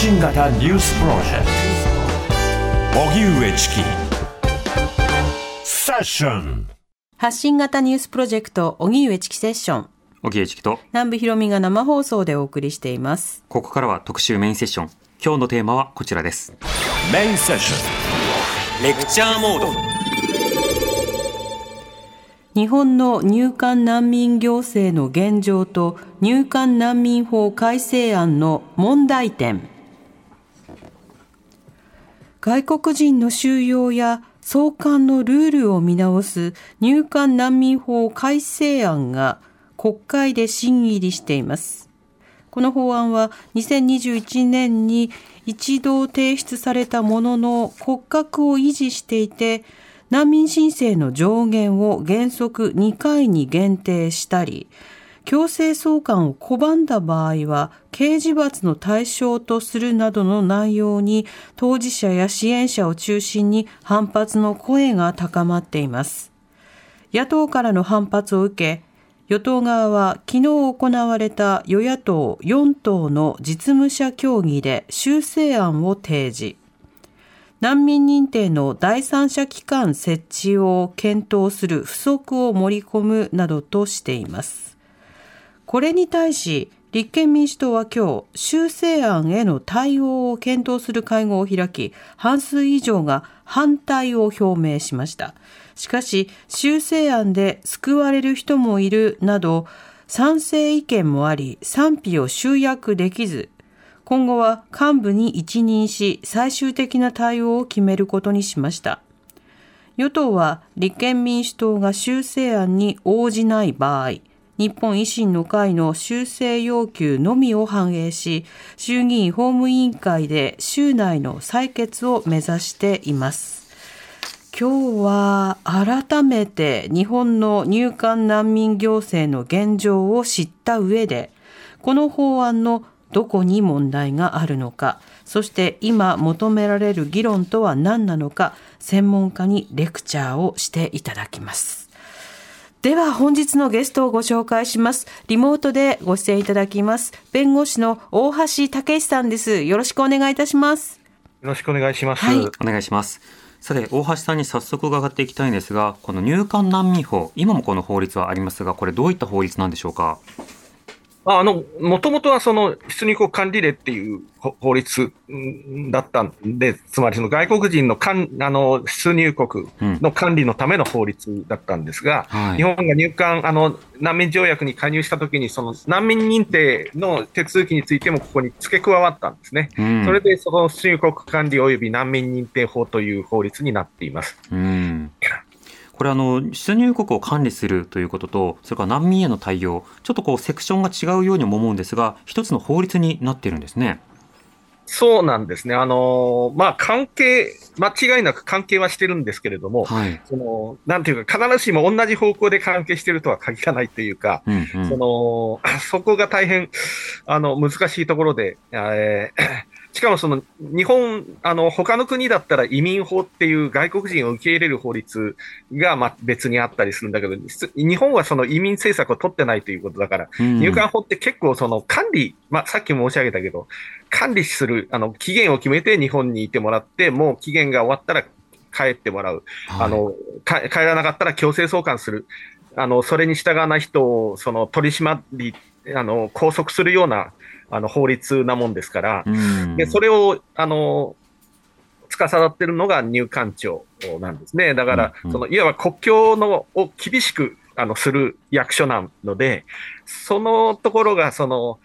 発信型ニュースプロジェクト。荻上チキ。セッション。発信型ニュースプロジェクト荻上チキセッション。荻上チキと。南部ひろみが生放送でお送りしています。ここからは特集メインセッション。今日のテーマはこちらです。メインセッション。レクチャーモード。日本の入管難民行政の現状と入管難民法改正案の問題点外国人の収容や送還のルールを見直す入管難民法改正案が国会で審議入りしています。この法案は2021年に一度提出されたものの骨格を維持していて難民申請の上限を原則2回に限定したり、強制送還を拒んだ場合は刑事罰の対象とするなどの内容に当事者や支援者を中心に反発の声が高まっています。野党からの反発を受け、与党側は昨日行われた与野党4党の実務者協議で修正案を提示。難民認定の第三者機関設置を検討する不足を盛り込むなどとしています。これに対し、立憲民主党は今日、修正案への対応を検討する会合を開き、半数以上が反対を表明しました。しかし、修正案で救われる人もいるなど、賛成意見もあり、賛否を集約できず、今後は幹部に一任し最終的な対応を決めることにしました。与党は立憲民主党が修正案に応じない場合、日本維新の会の修正要求のみを反映し、衆議院法務委員会で週内の採決を目指しています。今日は改めて日本の入管難民行政の現状を知った上で、この法案のどこに問題があるのか、そして今求められる議論とは何なのか、専門家にレクチャーをしていただきます。では本日のゲストをご紹介します。リモートでご出演いただきます。弁護士の大橋武さんです。よろしくお願いいたします。よろしくお願いします。はい、お願いします。さて、大橋さんに早速伺っていきたいんですが、この入管難民法、今もこの法律はありますが、これどういった法律なんでしょうか？あの、もともとはその出入国管理令っていう法律だったんで、つまりその外国人のかんあの出入国の管理のための法律だったんですが、うんはい、日本が入管、あの、難民条約に加入したときに、その難民認定の手続きについてもここに付け加わったんですね。うん、それでその出入国管理及び難民認定法という法律になっています。うんこれあの出入国を管理するということとそれから難民への対応ちょっとこうセクションが違うようにも思うんですが一つの法律になっているんですね。そうなんですね。あのまあ、関係、間違いなく関係はしてるんですけれども、はい、その、なんていうか、必ずしも同じ方向で関係してるとは限らないというか、うんうん、その、そこが大変、あの、難しいところで、えーしかもその日本、あの他の国だったら移民法っていう外国人を受け入れる法律がまあ別にあったりするんだけど、日本はその移民政策を取ってないということだから、うん、入管法って結構その管理、まあさっきも申し上げたけど、管理する、あの期限を決めて日本にいてもらって、もう期限が終わったら帰ってもらう。はい、あの帰らなかったら強制送還する。あの、それに従わない人を、その取り締まり、あの、拘束するようなあの法律なもんですから、でそれをあの司ってるのが入管庁なんですね。だから、そのいわば国境のを厳しくあのする役所なので、そのところがその、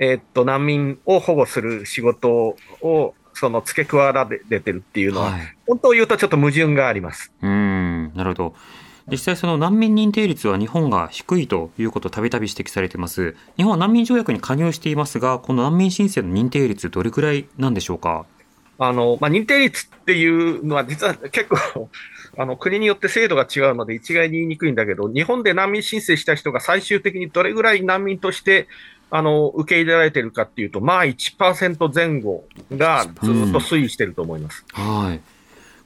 えー、っと難民を保護する仕事をその付け加わられてるっていうのは、はい、本当を言うとちょっと矛盾があります。うんなるほど。実際その難民認定率は日本が低いということをたびたび指摘されています。日本は難民条約に加入していますがこの難民申請の認定率どれくらいなんでしょうか？あの、まあ、認定率っていうのは実は結構 あの国によって制度が違うので一概に言いにくいんだけど日本で難民申請した人が最終的にどれぐらい難民としてあの受け入れられているかっていうと、まあ1%前後がずっと推移していると思います。うん、はい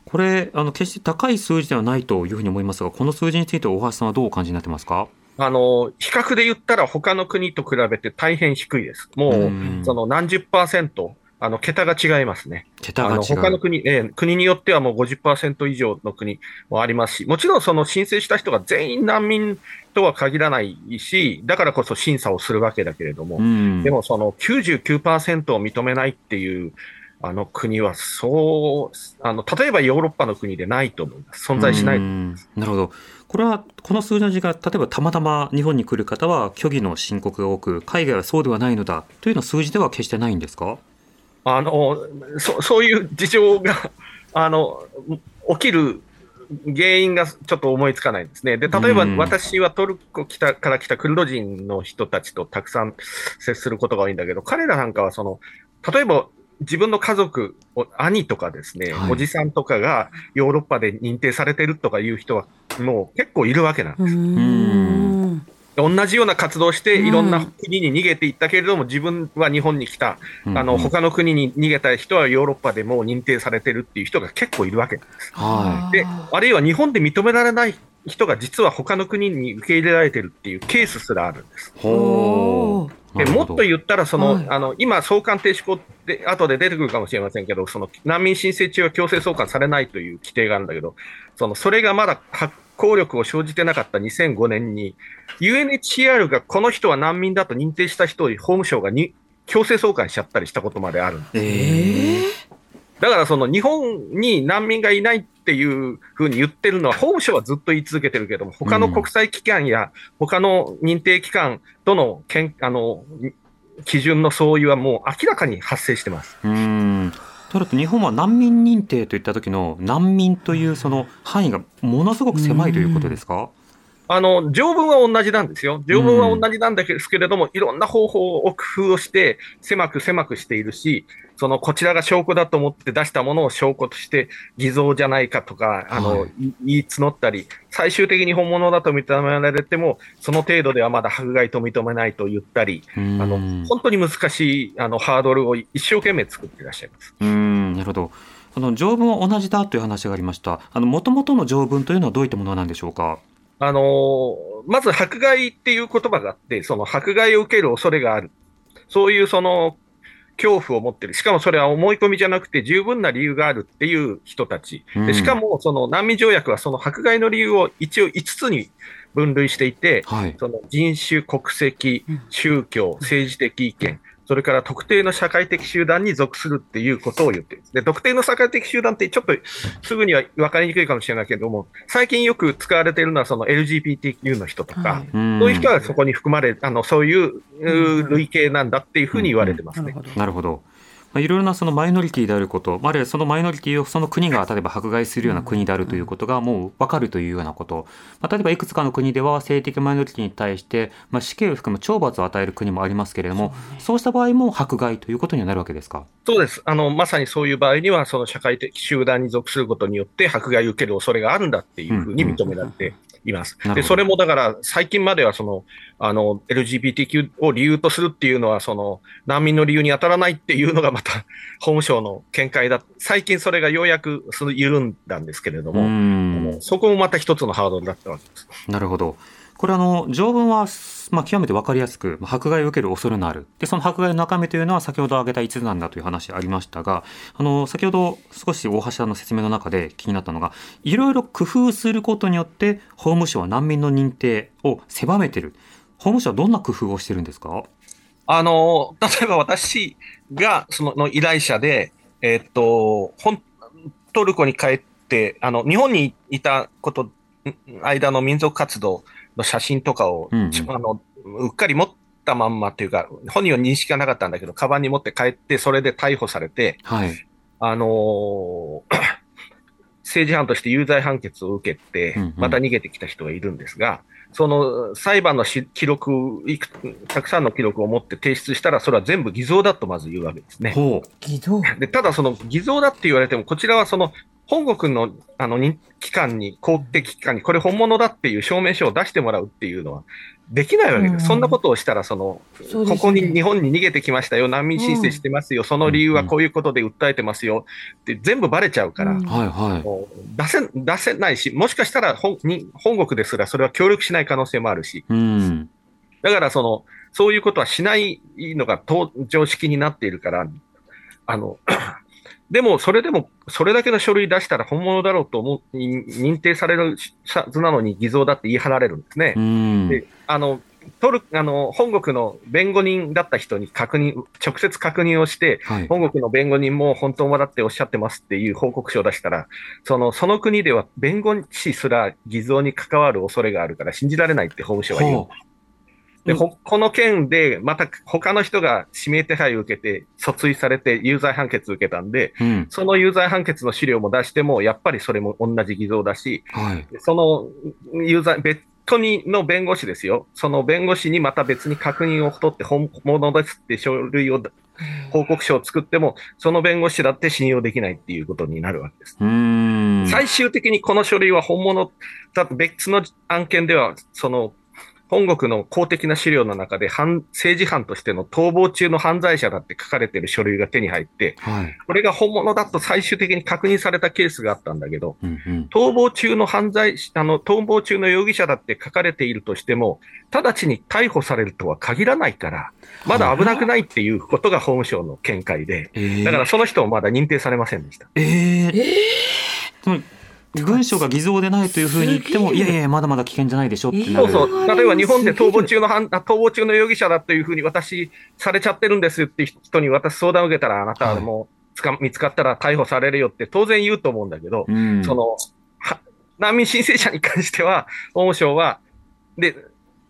これ、あの決して高い数字ではないというふうに思いますが、この数字について大橋さんはどうお感じになってますか？あの、比較で言ったら他の国と比べて大変低いです。もう、その何十パーセント、あの、桁が違いますね。桁が違う。他の国、えー、国によってはもう50%以上の国もありますし、もちろんその申請した人が全員難民とは限らないし、だからこそ審査をするわけだけれども、でもその99%を認めないっていう、あの国はそう、あの、例えばヨーロッパの国でないと思います。存在しないなるほど。これは、この数字の時間、例えばたまたま日本に来る方は虚偽の申告が多く、海外はそうではないのだというような数字では決してないんですか？あの、そそういう事情が、あの、起きる原因がちょっと思いつかないんですね。で、例えば私はトルコ来たから来たクルド人の人たちとたくさん接することが多いんだけど、彼らなんかはその、例えば自分の家族、兄とかですね、はい、おじさんとかがヨーロッパで認定されてるとかいう人はもう結構いるわけなんです。同じような活動をして、いろんな国に逃げていったけれども、自分は日本に来た、あの他の国に逃げた人はヨーロッパでも認定されてるっていう人が結構いるわけです。はい、であるいは日本で認められない人が実は他の国に受け入れられてるっていうケースすらあるんです。でもっと言ったらその、はい、あの今、送還停止法って後で出てくるかもしれませんけど、その難民申請中は強制送還されないという規定があるんだけど、そのそれがまだ発効力を生じてなかった2005年に、UNHCR がこの人は難民だと認定した人を法務省がに強制送還しちゃったりしたことまであるんです。えー、だからその日本に難民がいないっていうふうに言ってるのは、法務省はずっと言い続けてるけども、他の国際機関や他の認定機関とのけんあの基準の相違はもう明らかに発生してます。うんとなると日本は難民認定といった時の難民というその範囲がものすごく狭いということですか、あの、条文は同じなんですよ。条文は同じなんですけれども、いろんな方法を工夫をして、狭く狭くしているし、その、こちらが証拠だと思って出したものを証拠として偽造じゃないかとか、あの、はい、言い募ったり、最終的に本物だと認められても、その程度ではまだ迫害と認めないと言ったり、あの、本当に難しい、あの、ハードルを一生懸命作っていらっしゃいます。うん、なるほど。あの条文は同じだという話がありました。あの、もともとの条文というのはどういったものなんでしょうか？あのまず迫害っていう言葉があって、その迫害を受ける恐れがある。そういうその恐怖を持ってる。しかもそれは思い込みじゃなくて十分な理由があるっていう人たち。でしかもその難民条約はその迫害の理由を一応5つに分類していて、はい、その人種、国籍、宗教、政治的意見、それから特定の社会的集団に属するっていうことを言ってるんです。で、特定の社会的集団ってちょっとすぐには分かりにくいかもしれないけれども、最近よく使われているのはその LGBTQ の人とか、はい、そういう人はそこに含まれ、あの、そういう類型なんだっていうふうに言われてますね。なるほど。まあ、いろいろなそのマイノリティであること、あるいはそのマイノリティをその国が例えば迫害するような国であるということがもう分かるというようなこと、まあ、例えばいくつかの国では性的マイノリティに対して、まあ、死刑を含む懲罰を与える国もありますけれども、そうした場合も迫害ということにはなるわけですか？そうです。あの、まさにそういう場合には、その社会的集団に属することによって、迫害を受ける恐れがあるんだっていうふうに認められています。でそれもだから、最近まではそのあの LGBTQ を理由とするっていうのは、その難民の理由に当たらないっていうのがまた 法務省の見解だ、最近それがようやく緩んだんですけれども、そこもまた一つのハードルだったわけです。なるほど。これあの条文は、まあ、極めて分かりやすく迫害を受ける恐れのある。でその迫害の中身というのは先ほど挙げた5つなんだという話ありましたがあの先ほど少し大橋さんの説明の中で気になったのがいろいろ工夫することによって法務省は難民の認定を狭めてる。法務省はどんな工夫をしてるんですか？あの、例えば私がそのの依頼者で、えー、っと、トルコに帰って、あの、日本にいたこと、間の民族活動の写真とかを、うんうん、あの、うっかり持ったまんまっていうか、本人は認識がなかったんだけど、カバンに持って帰って、それで逮捕されて、はい、あのー 政治犯として有罪判決を受けて、また逃げてきた人がいるんですが、その裁判の記録、いくたくさんの記録を持って提出したら、それは全部偽造だとまず言うわけですね。偽造。でただ、その偽造だって言われても、こちらはその本国のあの機関に、公的機関に、これ本物だっていう証明書を出してもらうっていうのは、できないわけです。うん、そんなことをしたら、その、ね、ここに日本に逃げてきましたよ、難民申請してますよ、うん、その理由はこういうことで訴えてますよ。って全部ばれちゃうから、うん、出せ出せないし、もしかしたら本に本国ですらそれは協力しない可能性もあるし、だからその、そういうことはしないのが常識になっているから、あのでも、それでも、それだけの書類出したら本物だろうと思う、認定されるはずなのに偽造だって言い張られるんですね。であの取るあの本国の弁護人だった人に確認、直接確認をして、はい、本国の弁護人も本当だっておっしゃってますっていう報告書を出したら、そのその国では弁護士すら偽造に関わる恐れがあるから信じられないって法務省は言う。で、この件で、また他の人が指名手配を受けて、訴追されて有罪判決を受けたんで、うん、その有罪判決の資料も出しても、やっぱりそれも同じ偽造だし、はい、その有罪、別途にの弁護士ですよ。その弁護士にまた別に確認を取って本物ですって書類を、報告書を作っても、その弁護士だって信用できないっていうことになるわけです。最終的にこの書類は本物だ別の案件では、その本国の公的な資料の中で政治犯としての逃亡中の犯罪者だって書かれている書類が手に入って、はい、これが本物だと最終的に確認されたケースがあったんだけど、うんうん、逃亡中の犯罪、あの、逃亡中の容疑者だって書かれているとしても、直ちに逮捕されるとは限らないから、まだ危なくないっていうことが法務省の見解で、だからその人もまだ認定されませんでした。えー、えー文書が偽造でないというふうに言っても、いやいや、まだまだ危険じゃないでしょってなる。そうそう、例えば日本で逃亡中の逃亡中の容疑者だというふうに私、されちゃってるんですって人に私、相談を受けたら、あなたはもうつか、見つかったら逮捕されるよって当然言うと思うんだけど、うん、その難民申請者に関しては、法務省は、で、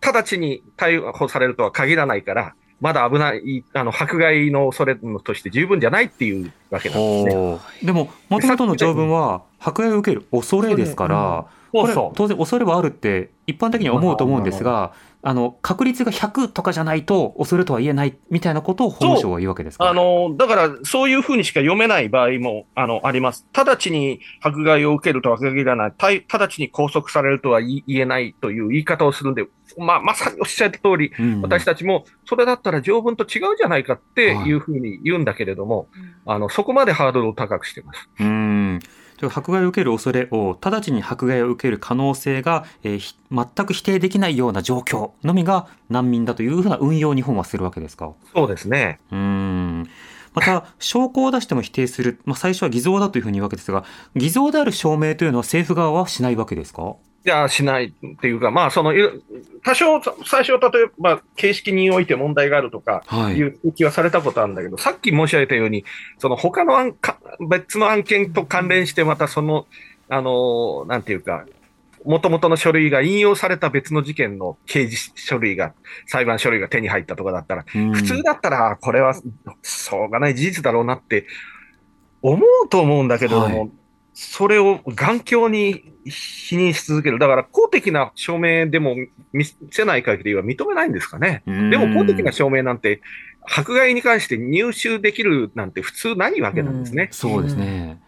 直ちに逮捕されるとは限らないから、まだ危ない、あの迫害の恐れとして十分じゃないっていうわけなんですね。でも、もともとの条文は、迫害を受ける恐れですから、これ当然恐れはあるって一般的には思うと思うんですが、あの確率が100とかじゃないと恐れとは言えないみたいなことを法務省は言うわけですか？あのだからそういうふうにしか読めない場合もあのあります。直ちに迫害を受けるとは限らない、直ちに拘束されるとは言えないという言い方をするんで、まあ、まさにおっしゃった通り、うん、私たちもそれだったら条文と違うじゃないかってい。うふうに言うんだけれども、はい、あのそこまでハードルを高くしてます。うん迫害を受ける恐れを直ちに迫害を受ける可能性が、えー、全く否定できないような状況のみが難民だというふうな運用を日本はするわけですか？そうですね。うん。また、証拠を出しても否定する、まあ、最初は偽造だというふうに言うわけですが、偽造である証明というのは政府側はしないわけですか？いや、しないっていうか、まあ、その、多少、最初、例えば、形式において問題があるとか、い。う気はされたことあるんだけど、はい、さっき申し上げたように、その他の案別の案件と関連して、またその、あの、なんていうか、もともとの書類が引用された別の事件の刑事書類が、裁判書類が手に入ったとかだったら、普通だったら、これは、しょうがない事実だろうなって思うと思うんだけども、はいそれを眼鏡に否認し続ける。だから公的な証明でも見せない限りは認めないんですかね。でも公的な証明なんて、迫害に関して入手できるなんて普通ないわけなんですね。うそうですね。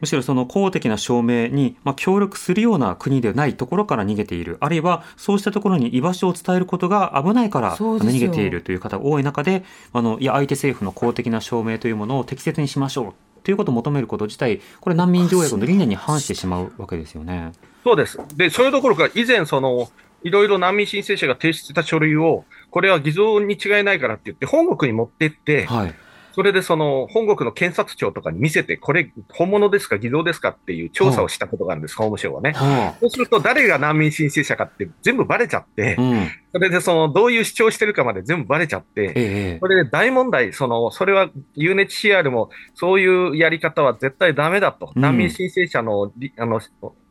むしろその公的な証明に、まあ、協力するような国でないところから逃げている、あるいはそうしたところに居場所を伝えることが危ないから逃げているという方が多い中で、あのいや相手政府の公的な証明というものを適切にしましょうということを求めること自体、これ、難民条約の理念に反してしまうわけですよね。そうです。で、それどころか、以前、その、いろいろ難民申請者が提出した書類を、これは偽造に違いないからって言って、本国に持ってって、はいそれでその本国の検察庁とかに見せて、これ、本物ですか、偽造ですかっていう調査をしたことがあるんです、法務省はね。そうすると、誰が難民申請者かって全部ばれちゃって、うん、それでそのどういう主張してるかまで全部ばれちゃって、えそれで大問題、そのそれは UNHCR もそういうやり方は絶対だめだと、難民申請者の,、あの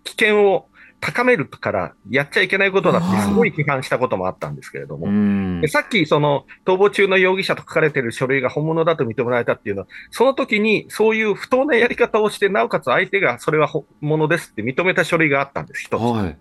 危険を高めるからやっちゃいけないことだってすごい批判したこともあったんですけれども、でさっきその逃亡中の容疑者と書かれている書類が本物だと認められたっていうのは、その時にそういう不当なやり方をして、なおかつ相手がそれは本物ですって認めた書類があったんです、一つ。はい、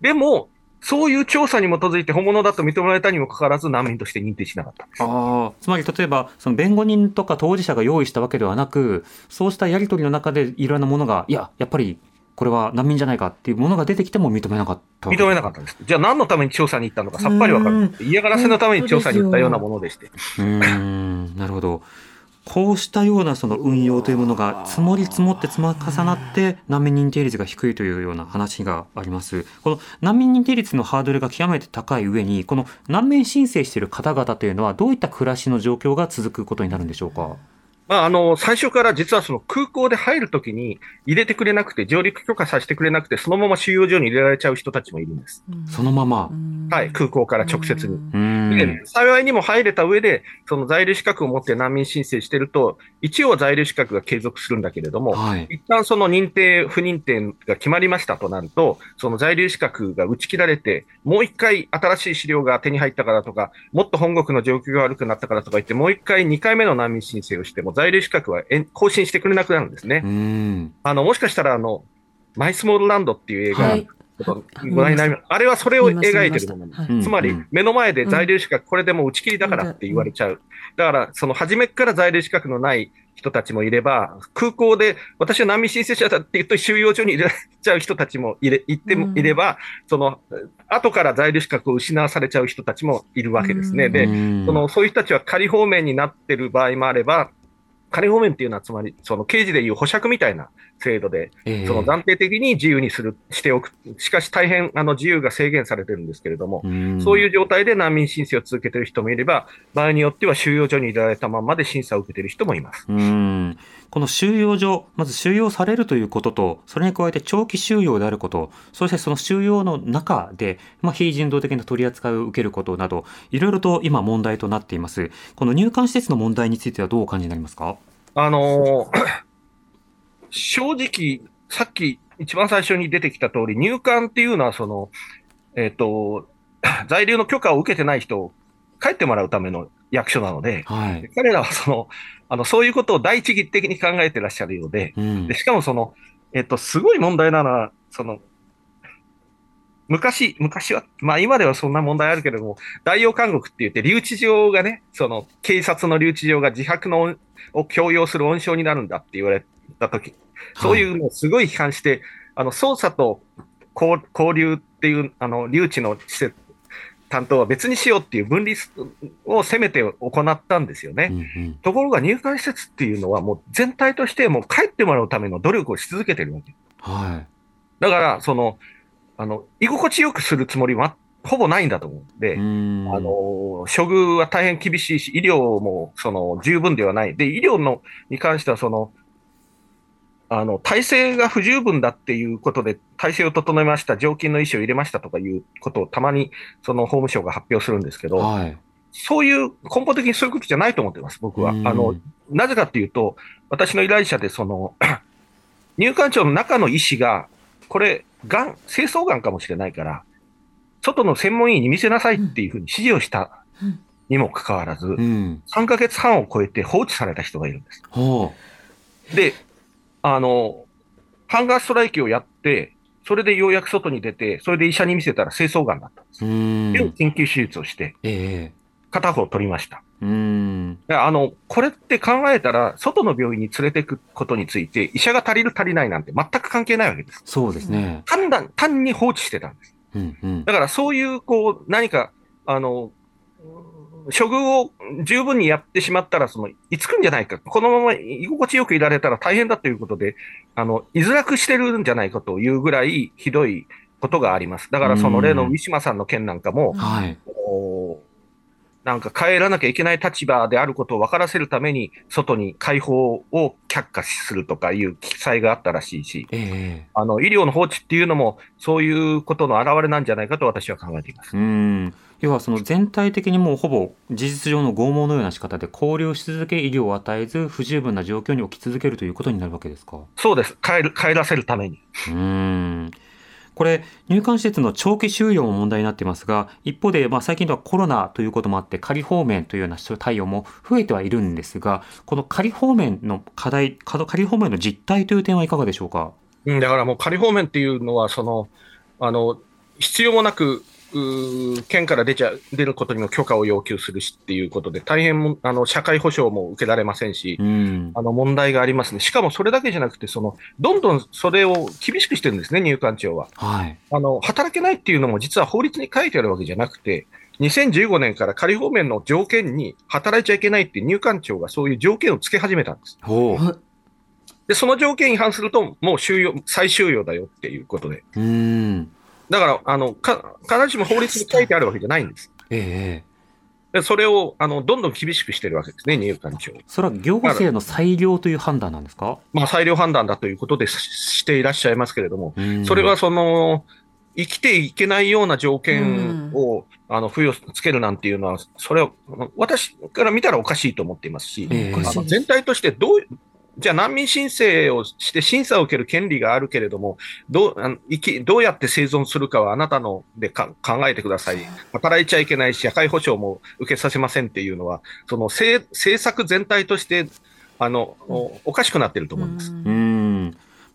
でも、そういう調査に基づいて本物だと認められたにもかかわらず難民として認定しなかったあつまり例えばその弁護人とか当事者が用意したわけではなくそうしたやり取りの中でいろんなものがいややっぱりこれは難民じゃないかっていうものが出てきても認めなかった認めなかったんです。じゃあ何のために調査に行ったのかさっぱりわかる。嫌がらせのために調査に行ったようなものでして。うんなるほど。こうしたようなその運用というものが積もり積もって積み重なって難民認定率が低いというような話があります。この難民認定率のハードルが極めて高い上に、この難民申請している方々というのはどういった暮らしの状況が続くことになるんでしょうか？まあ、あの、最初から実はその空港で入るときに入れてくれなくて、上陸許可させてくれなくて、そのまま収容所に入れられちゃう人たちもいるんです。そのまま。はい、空港から直接に。で、幸いにも入れた上で、その在留資格を持って難民申請してると、一応在留資格が継続するんだけれども、はい、一旦その認定、不認定が決まりましたとなると、その在留資格が打ち切られて、もう一回新しい資料が手に入ったからとか、もっと本国の状況が悪くなったからとか言って、もう一回2回目の難民申請をしても、在留資格は更新してくれなくなるんですね。あの、もしかしたら、あの、マイスモールランドっていう映画、はい。ご覧になりあれはそれを描いてるものなんです。つまり、目の前で在留資格、これでもう打ち切りだからって言われちゃう。だから、その初めから在留資格のない人たちもいれば、空港で私は難民申請者だって言うと収容所に入れちゃう人たちもいれ行ってもいれば、その、後から在留資格を失わされちゃう人たちもいるわけですね。で、その、そういう人たちは仮放免になってる場合もあれば、仮放免っていうのは、つまり、その刑事でいう保釈みたいな制度で、えー、その暫定的に自由にする、しておく。しかし大変、あの、自由が制限されてるんですけれども、うそういう状態で難民申請を続けている人もいれば、場合によっては収容所に入れられたままで審査を受けている人もいます。この収容所、まず収容されるということと、それに加えて長期収容であること、そしてその収容の中で、まあ、非人道的な取り扱いを受けることなど、いろいろと今問題となっています。この入管施設の問題についてはどうお感じになりますか？あのー、正直、さっき一番最初に出てきた通り、入管っていうのは、その、えっ、ー、と、在留の許可を受けてない人を帰ってもらうための役所なので、はい、彼らはその、あの、そういうことを第一義的に考えてらっしゃるようで、うん、でしかもその、えっ、ー、と、すごい問題なのは、その、昔、昔は、まあ今ではそんな問題あるけれども、代用監獄って言って、留置場がね、その警察の留置場が自白のを強要する温床になるんだって言われたとき、そういうのをすごい批判して、はい、あの、捜査と交流っていう、あの、留置の施設、担当は別にしようっていう分離をせめて行ったんですよね。うんうん、ところが入管施設っていうのはもう全体としてもう帰ってもらうための努力をし続けてるわけ。はい。だから、その、あの、居心地よくするつもりはほぼないんだと思うんで、んあの、処遇は大変厳しいし、医療もその十分ではない。で、医療のに関してはその、あの、体制が不十分だっていうことで、体制を整えました、常勤の医師を入れましたとかいうことをたまにその法務省が発表するんですけど、はい、そういう、根本的にそういうことじゃないと思ってます、僕は。あの、なぜかっていうと、私の依頼者でその、入管庁の中の医師が、これ、がん、清掃がんかもしれないから、外の専門医に見せなさいっていうふうに指示をしたにもかかわらず、うん、3ヶ月半を超えて放置された人がいるんです。で、あの、ハンガーストライキをやって、それでようやく外に出て、それで医者に見せたら清掃がんだったんです。で、緊急手術をして、片方取りました。うんあの、これって考えたら、外の病院に連れていくことについて、医者が足りる足りないなんて全く関係ないわけです。そうですね。単単に放置してたんです。うんうん、だからそういう、こう、何か、あの、処遇を十分にやってしまったら、その、いつくんじゃないか。このまま居心地よくいられたら大変だということで、あの、居づらくしてるんじゃないかというぐらいひどいことがあります。だからその例の三島さんの件なんかも、はい、なんか帰らなきゃいけない立場であることを分からせるために、外に解放を却下するとかいう記載があったらしいし、えー、あの医療の放置っていうのも、そういうことの表れなんじゃないかと私は考えています。うん要はその全体的にもうほぼ事実上の拷問のような仕方で、交流し続け、医療を与えず、不十分な状況に置き続けるということになるわけですか？そうです、帰る帰らせるために。うんこれ、入管施設の長期収容も問題になっていますが、一方で、まあ、最近ではコロナということもあって、仮放免というような対応も増えてはいるんですが、この仮放免の課題、仮放免の実態という点はいかがでしょうか？うん、だからもう仮放免っていうのは、その、あの、必要もなく県から出ちゃ出ることにも許可を要求するしっていうことで、大変あの社会保障も受けられませんし、うん、あの問題がありますね、しかもそれだけじゃなくて、そのどんどんそれを厳しくしてるんですね、入管庁は、はい、あの。働けないっていうのも、実は法律に書いてあるわけじゃなくて、2015年から仮放免の条件に働いちゃいけないって入管庁がそういう条件をつけ始めたんです。で、その条件違反すると、もう収容、再収容だよっていうことで。うんだから、あの、か、必ずしも法律に書いてあるわけじゃないんです。ええでそれをあのどんどん厳しくしてるわけですね、入管庁。それは行政の裁量という判断なんですか？まあ、裁量判断だということでしていらっしゃいますけれども、それはその、生きていけないような条件を、あの付与つけるなんていうのは、それを私から見たらおかしいと思っていますし、えー、あの全体としてどうじゃあ難民申請をして審査を受ける権利があるけれども、どうあの生きどうやって生存するかはあなたので考えてください。働いちゃいけないし、社会保障も受けさせませんっていうのは、その政策全体としてあの、おかしくなってると思います。うん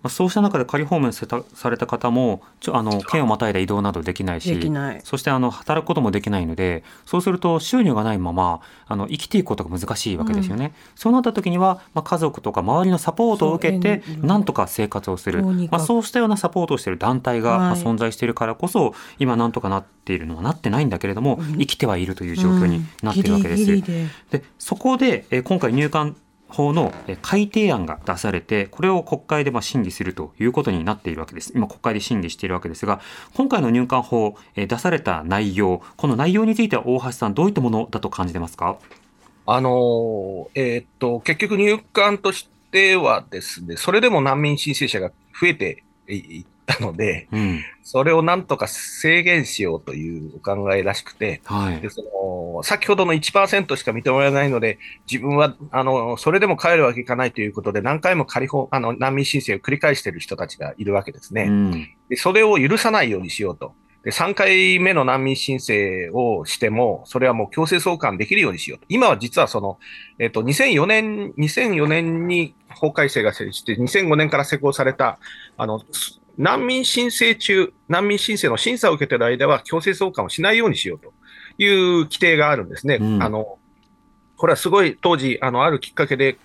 まあ、そうした中で仮放免された方もちょあの県をまたいだ移動などできないしそしてあの働くこともできないのでそうすると収入がないままあの生きていくことが難しいわけですよね。うん、そうなった時には、まあ、家族とか周りのサポートを受けてなんとか生活をする、まあ、そうしたようなサポートをしている団体が、まあ、存在しているからこそ今なんとかなっているのはなってないんだけれども、生きてはいるという状況になっているわけです。で。そこで、え今回入管法の改定案が出されて、これを国会でま審議するということになっているわけです。今国会で審議しているわけですが、今回の入管法、出された内容、この内容については大橋さん、どういったものだと感じてますか？あのえー、っと、結局入管としてはですね、それでも難民申請者が増えていったので、うん、それをなんとか制限しようというお考えらしくて、はい、でその先ほどの1%しか認められないので、自分はあのそれでも帰るわけいかないということで、何回も仮あの難民申請を繰り返している人たちがいるわけですね、うん、で。それを許さないようにしようと。で3回目の難民申請をしても、それはもう強制送還できるようにしようと。今は実はその、えっ、と、2004年、2004年に法改正が成立して、2005年から施行された、あの、難民申請中、難民申請の審査を受けている間は強制送還をしないようにしようという規定があるんですね。うん、あのこれはすごい当時、あの、あるきっかけで、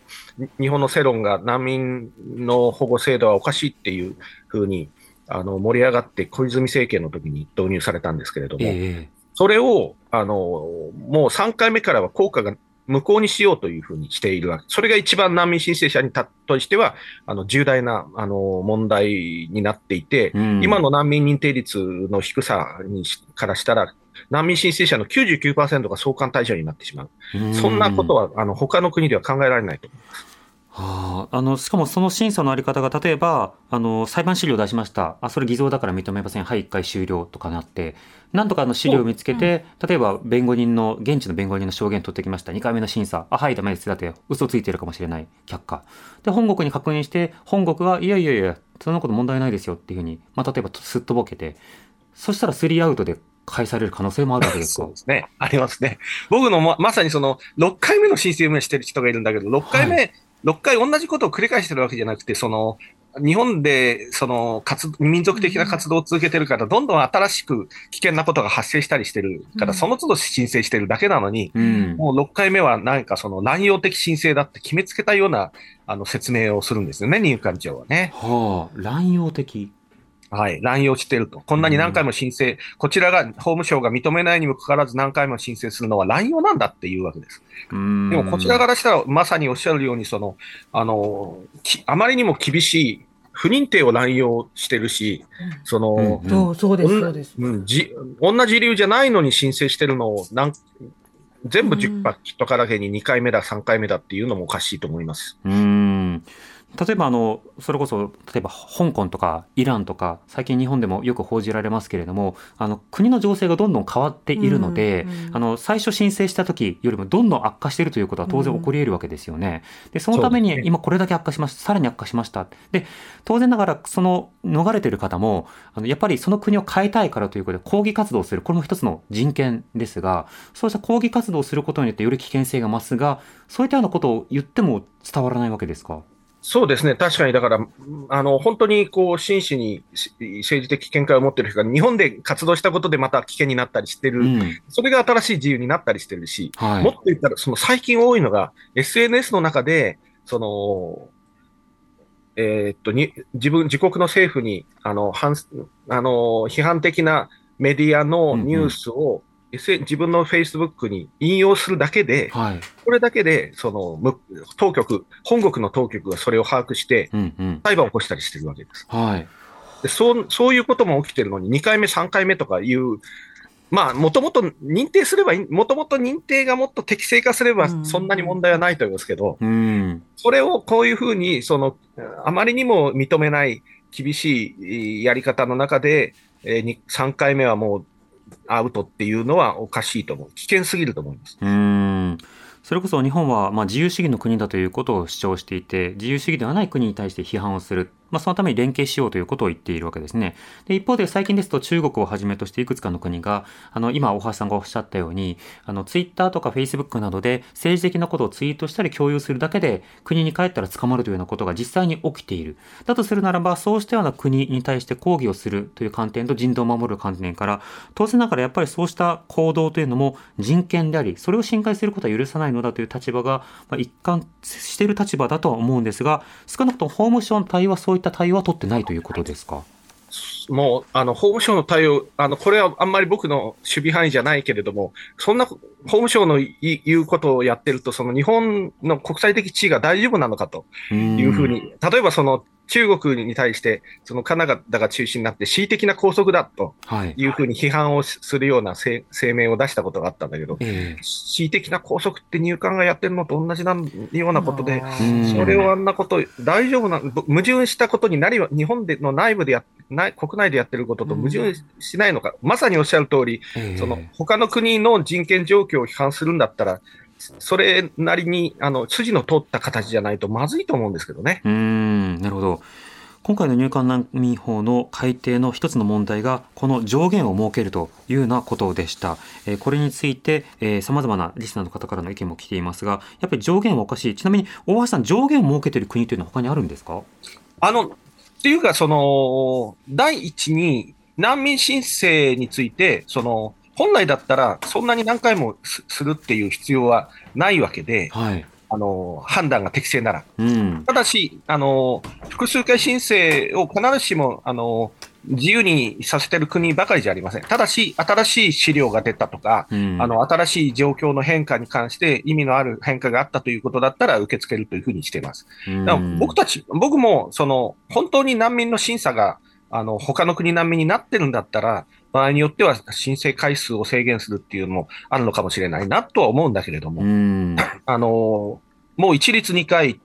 日本の世論が難民の保護制度はおかしいっていうふうに、あの、盛り上がって小泉政権の時に導入されたんですけれども、えー、それを、あの、もう3回目からは効果が無効にしようというふうにしているわけ。それが一番難民申請者にたとしては、あの、重大な、あの、問題になっていて、うん、今の難民認定率の低さにからしたら、難民申請者の99%が送還対象になってしまう。うん、そんなことは、あの、他の国では考えられないと思います。はあ、あのしかもその審査のあり方が例えばあの裁判資料を出しました。あそれ偽造だから認めません。はい1回終了とかなって。なんとかの資料を見つけて、うん、例えば弁護人の現地の弁護人の証言取ってきました。2回目の審査。あはいダメです。だって嘘ついてるかもしれない。却下。で本国に確認して本国はいやいやいやそんなこと問題ないですよっていうふうに、まあ、例えばすっとぼけて。そしたらスリーアウトで返される可能性もあるわけですかそうですね。ありますね。僕のままさにその6回目の申請をしてる人がいるんだけど、6回目、はい6回同じことを繰り返してるわけじゃなくて、その、日本で、その、活、民族的な活動を続けてるから、どんどん新しく危険なことが発生したりしてるから、その都度申請してるだけなのに、うん、もう6回目は何かその乱用的申請だって決めつけたような、あの、説明をするんですよね、入管庁はね。はあ、乱用的。はい、乱用していると。こんなに何回も申請、うん、こちらが法務省が認めないにもかかわらず何回も申請するのは乱用なんだっていうわけです。でもこちらからしたら、まさにおっしゃるように、その、あの、あまりにも厳しい不認定を乱用してるし、その、うんうん、そうです、そうです。うん、じ同じ理由じゃないのに申請してるのをなん全部10パッキットからけに2回目だ、3回目だっていうのもおかしいと思います。うん例えばあのそれこそ例えば香港とかイランとか最近日本でもよく報じられますけれどもあの国の情勢がどんどん変わっているので、うんうん、あの最初申請した時よりもどんどん悪化しているということは当然起こり得るわけですよね。でそのために今これだけ悪化しましたさらに悪化しました。で当然ながらその逃れている方もあのやっぱりその国を変えたいからということで抗議活動をする。これも一つの人権ですがそうした抗議活動をすることによってより危険性が増すがそういったようなことを言っても伝わらないわけですか？そうですね、確かに。だから、あの本当にこう真摯に政治的見解を持っている人が日本で活動したことでまた危険になったりしてる、うん、それが新しい自由になったりしてるし、はい、もっと言ったら、その最近多いのが、SNS の中で、そのえー、っとに自分、自国の政府にあの反あの批判的なメディアのニュースを、自分のフェイスブックに引用するだけで、はい、これだけで、その、当局、本国の当局がそれを把握して、裁判を起こしたりしてるわけです。はい、でそうそういうことも起きてるのに、2回目、3回目とかいう、まあ、もともと認定すれば、もともと認定がもっと適正化すれば、そんなに問題はないと思いますけど、うん、それをこういうふうに、その、あまりにも認めない厳しいやり方の中で、えー、3回目はもうアウトっていうのはおかしいと思う。危険すぎると思います。うんそれこそ日本はまあ自由主義の国だということを主張していて、自由主義ではない国に対して批判をする。まあ、そのために連携しようということを言っているわけですね。で、一方で最近ですと中国をはじめとしていくつかの国が、あの、今大橋さんがおっしゃったように、あの、ツイッターとかフェイスブックなどで政治的なことをツイートしたり共有するだけで国に帰ったら捕まるというようなことが実際に起きている。だとするならば、そうしたような国に対して抗議をするという観点と人道を守る観点から、当然ながらやっぱりそうした行動というのも人権であり、それを侵害することは許さないのだという立場が、まあ、一貫している立場だとは思うんですが、少なくとも法務省の対応はそういった対応は取ってないということですか？もう、あの、法務省の対応、あの、これはあんまり僕の守備範囲じゃないけれども、そんな、法務省の言うことをやってると、その日本の国際的地位が大丈夫なのかというふうに、例えばその、中国に対して、そのカナダが中心になって恣意的な拘束だとい。うふうに批判をするような声明を出したことがあったんだけど、恣意的な拘束って入管がやってるのと同じなようなことで、それをあんなこと、大丈夫な、矛盾したことになり、日本での内部でや、国内でやってることと矛盾しないのか、まさにおっしゃる通り、その他の国の人権状況を批判するんだったら、それなりに、あの、筋の通った形じゃないとまずいと思うんですけどね。うん、なるほど。今回の入管難民法の改定の一つの問題が、この上限を設けるというようなことでした。えー、これについて、えー、様々なリスナーの方からの意見も来ていますが、やっぱり上限はおかしい。ちなみに、大橋さん、上限を設けている国というのは他にあるんですか？あの、っていうか、その、第一に、難民申請について、その、本来だったら、そんなに何回もするっていう必要はないわけで、はい、あの判断が適正なら。うん、ただしあの、複数回申請を必ずしもあの自由にさせてる国ばかりじゃありません。ただし、新しい資料が出たとか、うん、あの新しい状況の変化に関して意味のある変化があったということだったら受け付けるというふうにしています。うん、僕たち、僕もその本当に難民の審査があの他の国難民になってるんだったら、場合によっては申請回数を制限するっていうのもあるのかもしれないなとは思うんだけれども、あの、もう一律2回、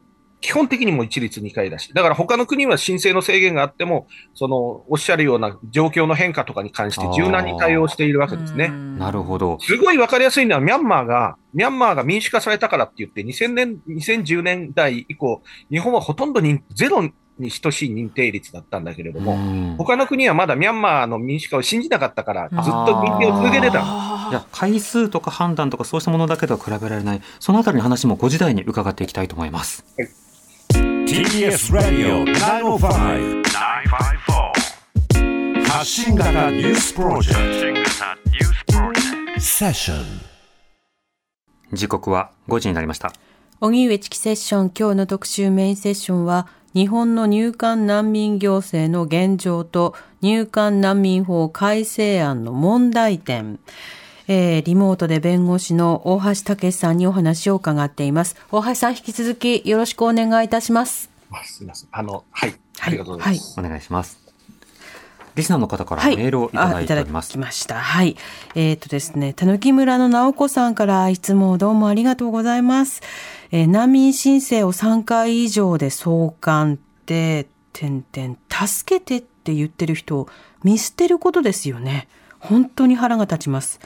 基本的にも一律2回だし、だから他の国は申請の制限があっても、そのおっしゃるような状況の変化とかに関して柔軟に対応しているわけですね。なるほど。すごいわかりやすいのは、ミャンマーが、ミャンマーが民主化されたからって言って、2000年、2010年代以降、日本はほとんどにゼロに等しい認定率だったんだけれども、他の国はまだミャンマーの民主化を信じなかったから、ずっと認定を続けてた。いや回数とか判断とかそうしたものだけとは比べられない、そのあたりの話も5時台に伺っていきたいと思います。はい、TBS Radio 905-954発信型ニュースプロジェクトセッション時刻は5時になりました。荻上チキセッション。今日の特集メインセッションは日本の入管難民行政の現状と入管難民法改正案の問題点。えー、リモートで弁護士の大橋武さんにお話を伺っています。大橋さん、引き続きよろしくお願いいたします。あすみません。あの、はい。ありがとうございます。はい、お願いします。リスナーの方からメールをいただいております。はい、ました。はい。えっ、ー、とですね、たぬき村の直子さんから質問をどうもありがとうございます。えー、難民申請を3回以上で送還って、点々、助けてって言ってる人を見捨てることですよね。本当に腹が立ちます。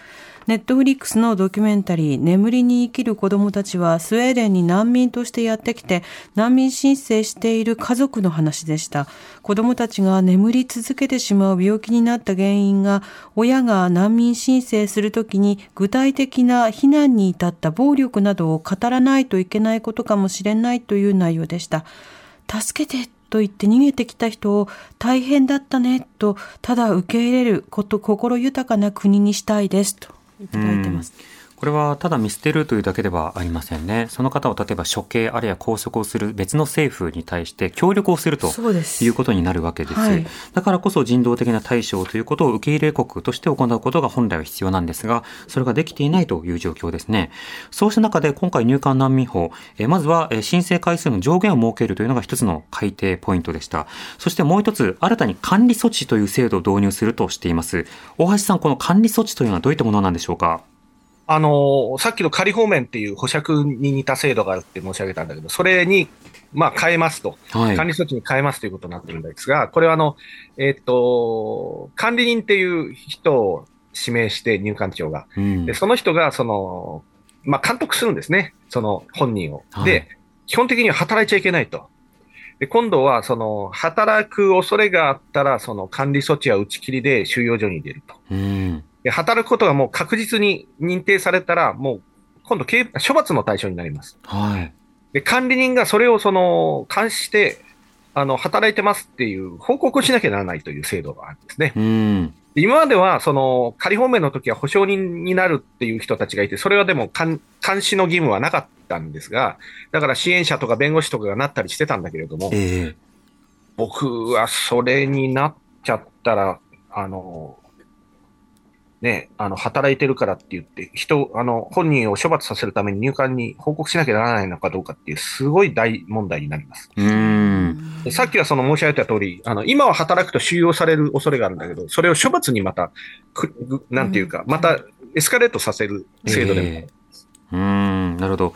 ネットフリックスのドキュメンタリー、眠りに生きる子供たちは、スウェーデンに難民としてやってきて、難民申請している家族の話でした。子供たちが眠り続けてしまう病気になった原因が、親が難民申請するときに具体的な避難に至った暴力などを語らないといけないことかもしれないという内容でした。助けてと言って逃げてきた人を大変だったねとただ受け入れること心豊かな国にしたいですといただいてます。これはただ見捨てるというだけではありませんね。その方を例えば処刑あるいは拘束をする別の政府に対して協力をするということになるわけです。はい、だからこそ人道的な対処ということを受け入れ国として行うことが本来は必要なんですが、それができていないという状況ですね。そうした中で今回入管難民法、えまずは申請回数の上限を設けるというのが一つの改定ポイントでした。そしてもう一つ、新たに管理措置という制度を導入するとしています。大橋さん、この管理措置というのはどういったものなんでしょうか？あの、さっきの仮放免っていう保釈に似た制度があるって申し上げたんだけど、それに、まあ、変えますと、はい、管理措置に変えますということになってるんですが、これはあの、えっ、と、管理人っていう人を指名して入管庁が。うん、で、その人が、その、まあ、監督するんですね。その本人を。はい、で、基本的には働いちゃいけないと。で、今度は、その、働く恐れがあったら、その管理措置は打ち切りで収容所に出ると。うんで働くことがもう確実に認定されたら、もう今度処罰の対象になります。はい。で、管理人がそれをその、監視して、あの、働いてますっていう報告をしなきゃならないという制度があるんですね。うん。今までは、その、仮放免の時は保証人になるっていう人たちがいて、それはでも監視の義務はなかったんですが、だから支援者とか弁護士とかがなったりしてたんだけれども、えー、僕はそれになっちゃったら、あの、ね、あの、働いてるからって言って、人、あの、本人を処罰させるために入管に報告しなきゃならないのかどうかっていう、すごい大問題になります。うん。さっきはその申し上げた通り、あの、今は働くと収容される恐れがあるんだけど、それを処罰にまた、くなんていうか、またエスカレートさせる制度でも、えー、うん、なるほど。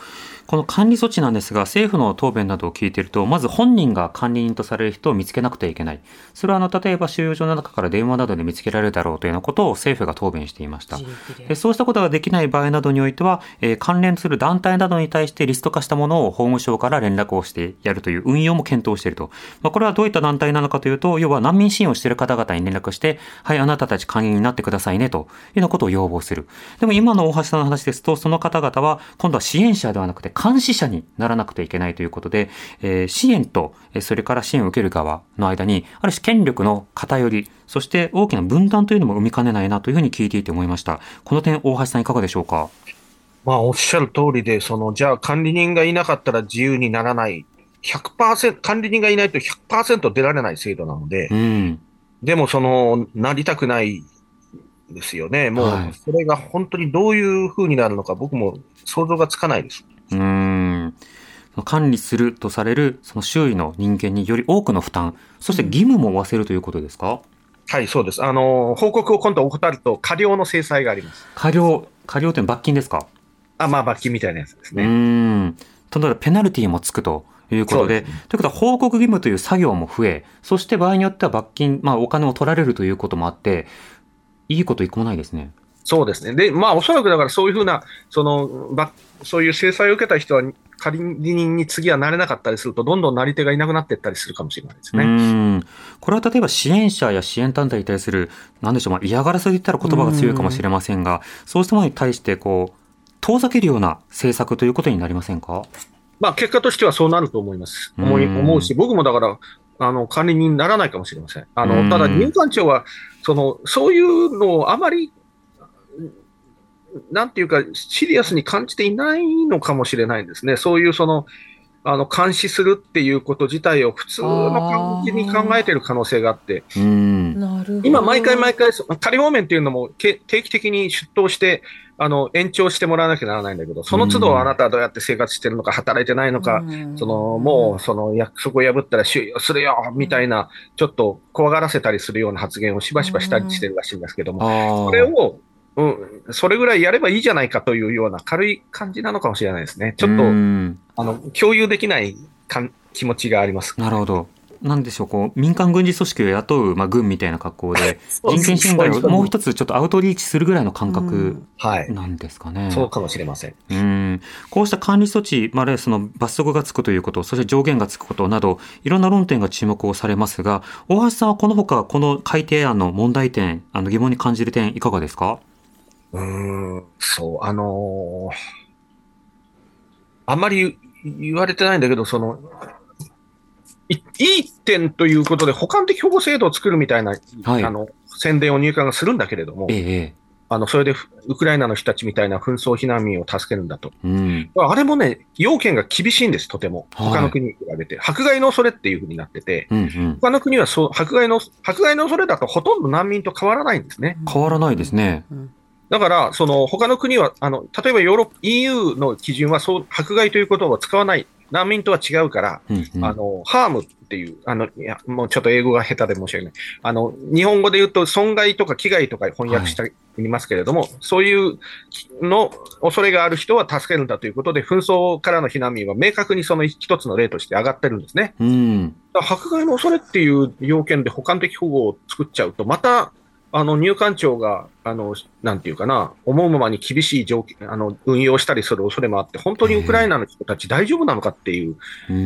この管理措置なんですが、政府の答弁などを聞いていると、まず本人が管理人とされる人を見つけなくてはいけない。それはあの、例えば収容所の中から電話などで見つけられるだろうというようなことを政府が答弁していました。でそうしたことができない場合などにおいては、えー、関連する団体などに対してリスト化したものを法務省から連絡をしてやるという運用も検討していると。まあ、これはどういった団体なのかというと、要は難民支援をしている方々に連絡して、はい、あなたたち会員になってくださいねというようなことを要望する。でも今の大橋さんの話ですと、その方々は今度は支援者ではなくて監視者にならなくてはいけないということで、えー、支援と、それから支援を受ける側の間に、ある種権力の偏り、そして大きな分断というのも生みかねないなというふうに聞いていて思いました。この点、大橋さんいかがでしょうか？まあ、おっしゃる通りで、その、じゃあ管理人がいなかったら自由にならない、100%、管理人がいないと100%出られない制度なので、うん、でもその、なりたくないですよね。もう、それが本当にどういうふうになるのか、僕も想像がつかないです。うん管理するとされるその周囲の人間により多くの負担、そして義務も負わせるということですか、はい、そうです。あの、報告を今度怠ると、過料の制裁があります。過料、過料って罰金ですか？あ、まあ、罰金みたいなやつですね。うん。例えば、ペナルティーもつくということで、でね、ということは、報告義務という作業も増え、そして場合によっては罰金、まあ、お金を取られるということもあって、いいこと一個もないですね。そうですね。で、まあ、おそらくだからそういうふうな、その、そういう制裁を受けた人は、仮人に次はなれなかったりすると、どんどんなり手がいなくなっていったりするかもしれないですね。うんこれは例えば支援者や支援団体に対する、なんでしょう、まあ、嫌がらせと言ったら言葉が強いかもしれませんが、うそうしたものに対して、こう、遠ざけるような政策ということになりませんか？まあ、結果としてはそうなると思います。思い思うし、僕もだから、あの、管理人にならないかもしれません。あの、ただ入管庁は、その、そういうのをあまりなんていうか、シリアスに感じていないのかもしれないんですね。そういうその、あの、監視するっていうこと自体を普通の感じに考えている可能性があって、今、毎回毎回、仮放免っていうのも定期的に出頭して、あの、延長してもらわなきゃならないんだけど、その都度あなたはどうやって生活してるのか、働いてないのか、その、もう、その約束を破ったら収容するよみたいな、ちょっと怖がらせたりするような発言をしばしばしたりしてるらしいんですけども、それをうん、それぐらいやればいいじゃないかというような軽い感じなのかもしれないですね。ちょっと、あの、共有できないかん気持ちがあります。なるほど。なんでしょう、こう、民間軍事組織を雇う、まあ、軍みたいな格好で、人権侵害をもう一つちょっとアウトリーチするぐらいの感覚なんですかね。はい、そうかもしれません。うん。こうした管理措置、まあ、あるいはその罰則がつくということ、そして上限がつくことなど、いろんな論点が注目をされますが、大橋さんはこのほか、この改定案の問題点、あの疑問に感じる点、いかがですか？うん、そう、あのー、あんまり言われてないんだけど、その、いい点ということで、補完的保護制度を作るみたいな、はい、あの宣伝を入管がするんだけれども、ええ、あのそれでウクライナの人たちみたいな紛争避難民を助けるんだと、うん、あれもね、要件が厳しいんです、とても、他の国に比べて、はい、迫害の恐れっていうふうになってて、うんうん、他の国はそう迫害の迫害の恐れだとほとんど難民と変わらないんですね。変わらないですね。うんだから、その他の国は、あの例えばヨーロッ EU の基準はそう迫害という言葉を使わない、難民とは違うから、うんうん、あのハームっていう、あのいやもうちょっと英語が下手で申し訳ない、あの日本語で言うと損害とか危害とか翻訳していますけれども、はい、そういうの恐れがある人は助けるんだということで、紛争からの避難民は明確にその一つの例として上がってるんですね。うん、迫害の恐れっていう要件で補完的保護を作っちゃうと、またあの入管庁があのなんていうかな、思うままに厳しい条件あの運用したりする恐れもあって、本当にウクライナの人たち大丈夫なのかっていう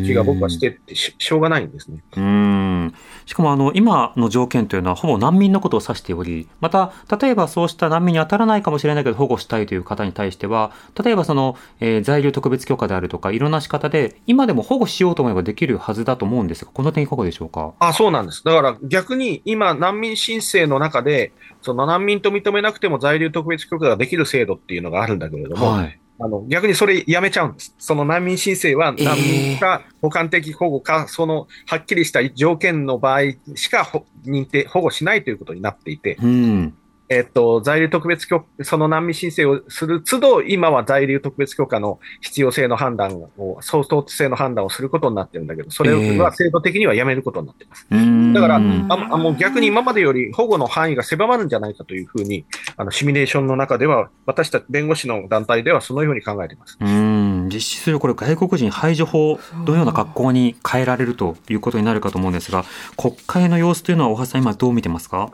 気が僕はしてってしょうがないんですね。うんしかもあの今の条件というのはほぼ難民のことを指しており、また例えばそうした難民に当たらないかもしれないけど保護したいという方に対しては、例えばその、えー、在留特別許可であるとか、いろんな仕方で今でも保護しようと思えばできるはずだと思うんですが、この点いかがでしょうか？あそうなんです。だから逆に今難民申請の中で、その難民と認めなくても在留特別許可ができる制度っていうのがあるんだけれども、はい、あの逆にそれやめちゃうんです。その難民申請は難民か補完的保護か、えー、そのはっきりした条件の場合しか認定、保護しないということになっていて、うんえっと、在留特別許その難民申請をする都度、今は在留特別許可の必要性の判断を、相当性の判断をすることになってるんだけど、それは制度的にはやめることになってます。えー、だからあ、もう逆に今までより保護の範囲が狭まるんじゃないかというふうに、あのシミュレーションの中では、私たち弁護士の団体ではそのように考えています。うん実施するこれ、外国人排除法、どのような格好に変えられるということになるかと思うんですが、国会の様子というのは、大橋さん、今、どう見てますか？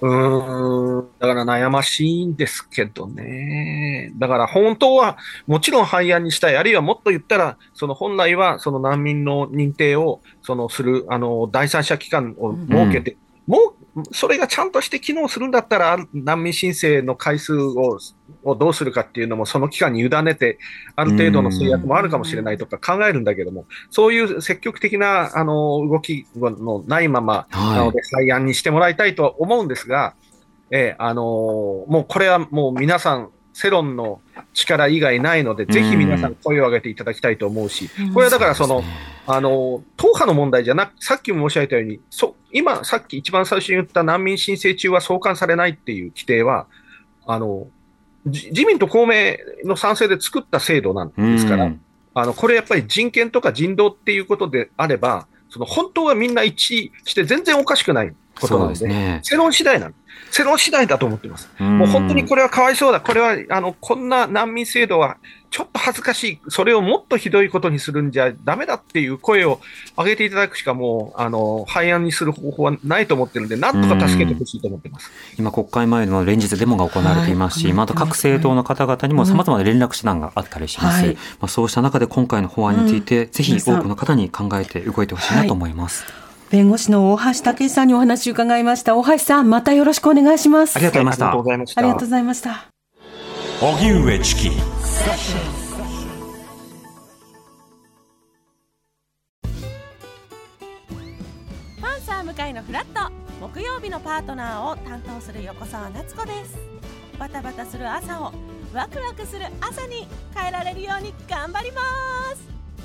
うん、だから悩ましいんですけどね。だから本当はもちろん廃案にしたい。あるいはもっと言ったら、その本来はその難民の認定をそのする、あの、第三者機関を設けて、うん、も、それがちゃんとして機能するんだったら、難民申請の回数ををどうするかっていうのも、その期間に委ねて、ある程度の制約もあるかもしれないとか考えるんだけども、そういう積極的なあの動きのない。まま、なので、廃案にしてもらいたいと思うんですが、えー、あのー、もうこれはもう皆さん、世論の力以外ないので、ぜひ皆さん声を上げていただきたいと思うし、これはだからその、あの、党派の問題じゃなく、さっきも申し上げたように、そ今、さっき一番最初に言った難民申請中は送還されないっていう規定は、あの、自民と公明の賛成で作った制度なんですから、あのこれやっぱり人権とか人道っていうことであれば、その本当はみんな一致して全然おかしくないことなんで、でね、世論次第なん世論次第だと思っています。もう本当にこれはかわいそうだ、これはあのこんな難民制度はちょっと恥ずかしい、それをもっとひどいことにするんじゃだめだっていう声を上げていただくしかもう、あの廃案にする方法はないと思ってるんで、なんとか助けてほしいと思ってます。今、国会前の連日デモが行われていますし、はい、また各政党の方々にもさまざまな連絡手段があったりします、はい、まあ、そうした中で今回の法案について、ぜひ多くの方に考えて動いてほしいなと思います。はい弁護士の大橋武さんにお話を伺いました。大橋さん、またよろしくお願いします。ありがとうございました。ありがとうございました。荻上チキ。パンサー向井のフラット木曜日のパートナーを担当する横澤夏子です。バタバタする朝をワクワクする朝に変えられるように頑張ります。